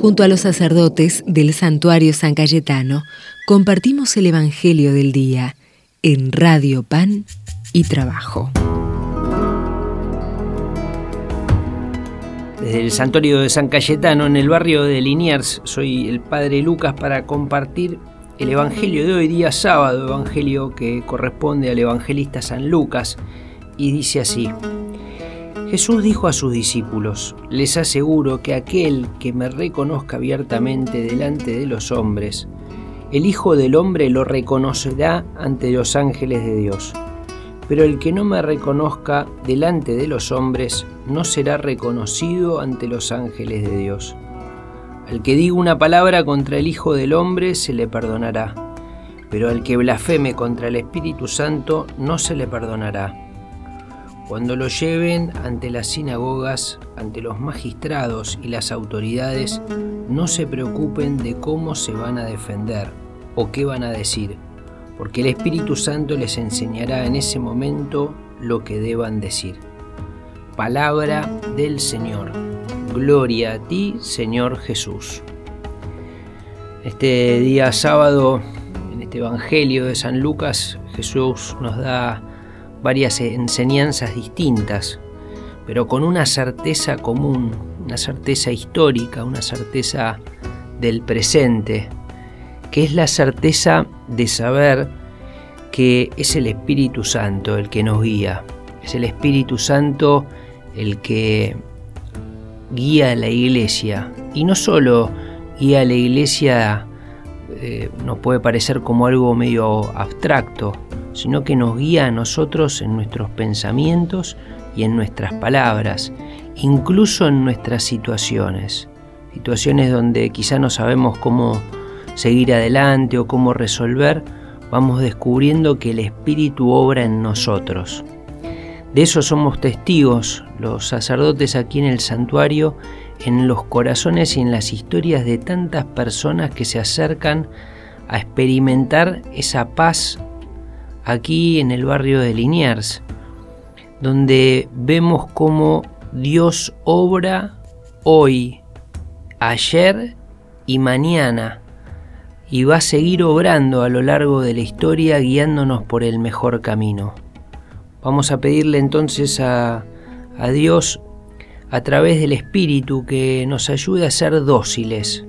Junto a los sacerdotes del santuario San Cayetano, compartimos el Evangelio del Día en Radio Pan y Trabajo. Desde el santuario de San Cayetano, en el barrio de Liniers, soy el Padre Lucas para compartir el Evangelio de hoy día sábado, Evangelio que corresponde al evangelista San Lucas, y dice así. Jesús dijo a sus discípulos, les aseguro que aquel que me reconozca abiertamente delante de los hombres, el Hijo del Hombre lo reconocerá ante los ángeles de Dios. Pero el que no me reconozca delante de los hombres no será reconocido ante los ángeles de Dios. Al que diga una palabra contra el Hijo del Hombre se le perdonará, pero al que blasfeme contra el Espíritu Santo no se le perdonará. Cuando lo lleven ante las sinagogas, ante los magistrados y las autoridades, no se preocupen de cómo se van a defender o qué van a decir, porque el Espíritu Santo les enseñará en ese momento lo que deban decir. Palabra del Señor. Gloria a ti, Señor Jesús. Este día sábado, en este Evangelio de San Lucas, Jesús nos da varias enseñanzas distintas, pero con una certeza común, una certeza histórica, una certeza del presente, que es la certeza de saber que es el Espíritu Santo el que nos guía, es el Espíritu Santo el que guía a la iglesia, y no solo guía a la iglesia, eh, nos puede parecer como algo medio abstracto, sino que nos guía a nosotros en nuestros pensamientos y en nuestras palabras, incluso en nuestras situaciones. Situaciones donde quizá no sabemos cómo seguir adelante o cómo resolver, vamos descubriendo que el Espíritu obra en nosotros. De eso somos testigos los sacerdotes aquí en el santuario, en los corazones y en las historias de tantas personas que se acercan a experimentar esa paz aquí en el barrio de Liniers, donde vemos cómo Dios obra hoy, ayer y mañana, y va a seguir obrando a lo largo de la historia guiándonos por el mejor camino. Vamos a pedirle entonces a, a Dios a través del Espíritu que nos ayude a ser dóciles,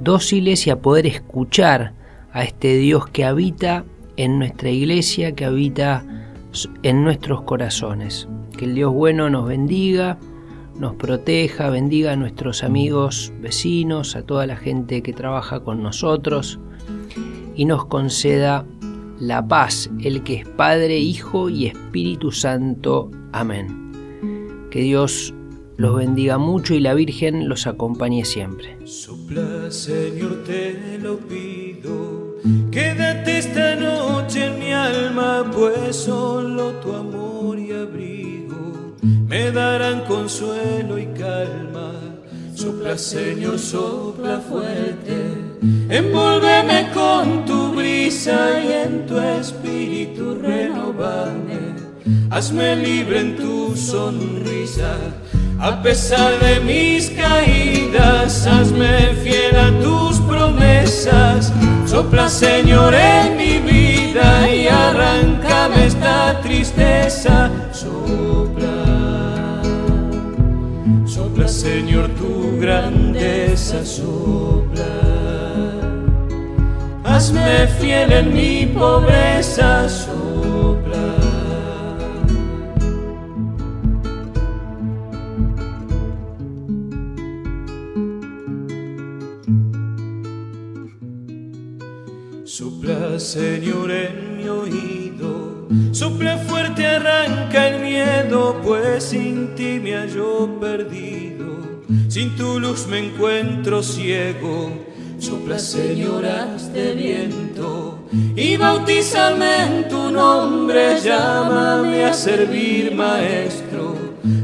dóciles y a poder escuchar a este Dios que habita en nuestra iglesia, que habita en nuestros corazones. Que el Dios bueno nos bendiga, nos proteja, bendiga a nuestros amigos, vecinos, a toda la gente que trabaja con nosotros y nos conceda la paz, el que es Padre, Hijo y Espíritu Santo. Amén. Que Dios los bendiga mucho y la Virgen los acompañe siempre. Sopla, Señor, te lo pido pues solo tu amor y abrigo. Me darán consuelo y calma. Sopla, Señor, sopla fuerte, envuélveme con tu brisa y en tu espíritu renovame. Hazme libre en tu sonrisa, a pesar de mis caídas, hazme fiel a tus promesas. Sopla Señor en mi y arráncame esta tristeza. Sopla, sopla Señor tu grandeza, sopla. Hazme fiel en mi pobreza, sopla. Sopla, Señor, en mi oído. Sopla fuerte, arranca el miedo, pues sin ti me hallo perdido. Sin tu luz me encuentro ciego. Sopla, Señor, de viento. Y bautízame en tu nombre, llámame a servir, Maestro.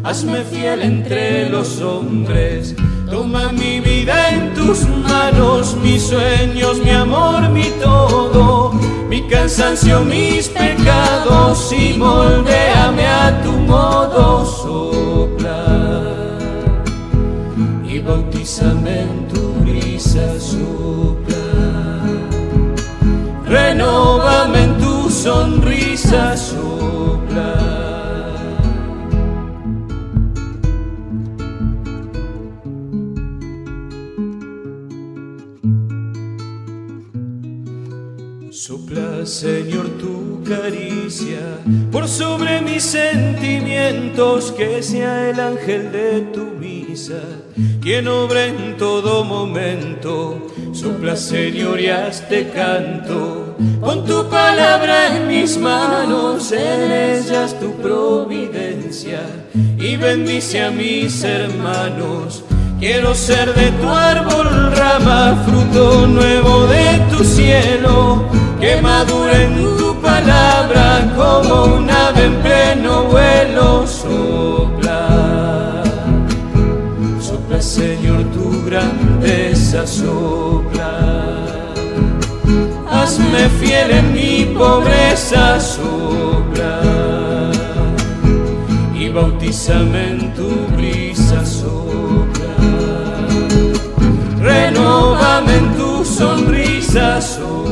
Hazme fiel entre los hombres Toma mi vida en tus manos, mis sueños, mi amor, mi mi cansancio, mis pecados y moldeame a tu modo sopla. Y bautízame en tu brisa sopla. Renóvame en tu sonrisa sopla. Señor, tu caricia por sobre mis sentimientos, que sea el ángel de tu misa quien obra en todo momento. Sopla, Señor, y hazte canto. Pon tu palabra en mis manos, en ellas tu providencia, y bendice a mis hermanos. Quiero ser de tu árbol rama, fruto nuevo de tu cielo, que madure en tu palabra como un ave en pleno vuelo. Sopla, sopla Señor tu grandeza, sopla. Hazme fiel en mi pobreza, sopla. Y bautízame en tu brisa, sopla. Renóvame en tu sonrisa, sopla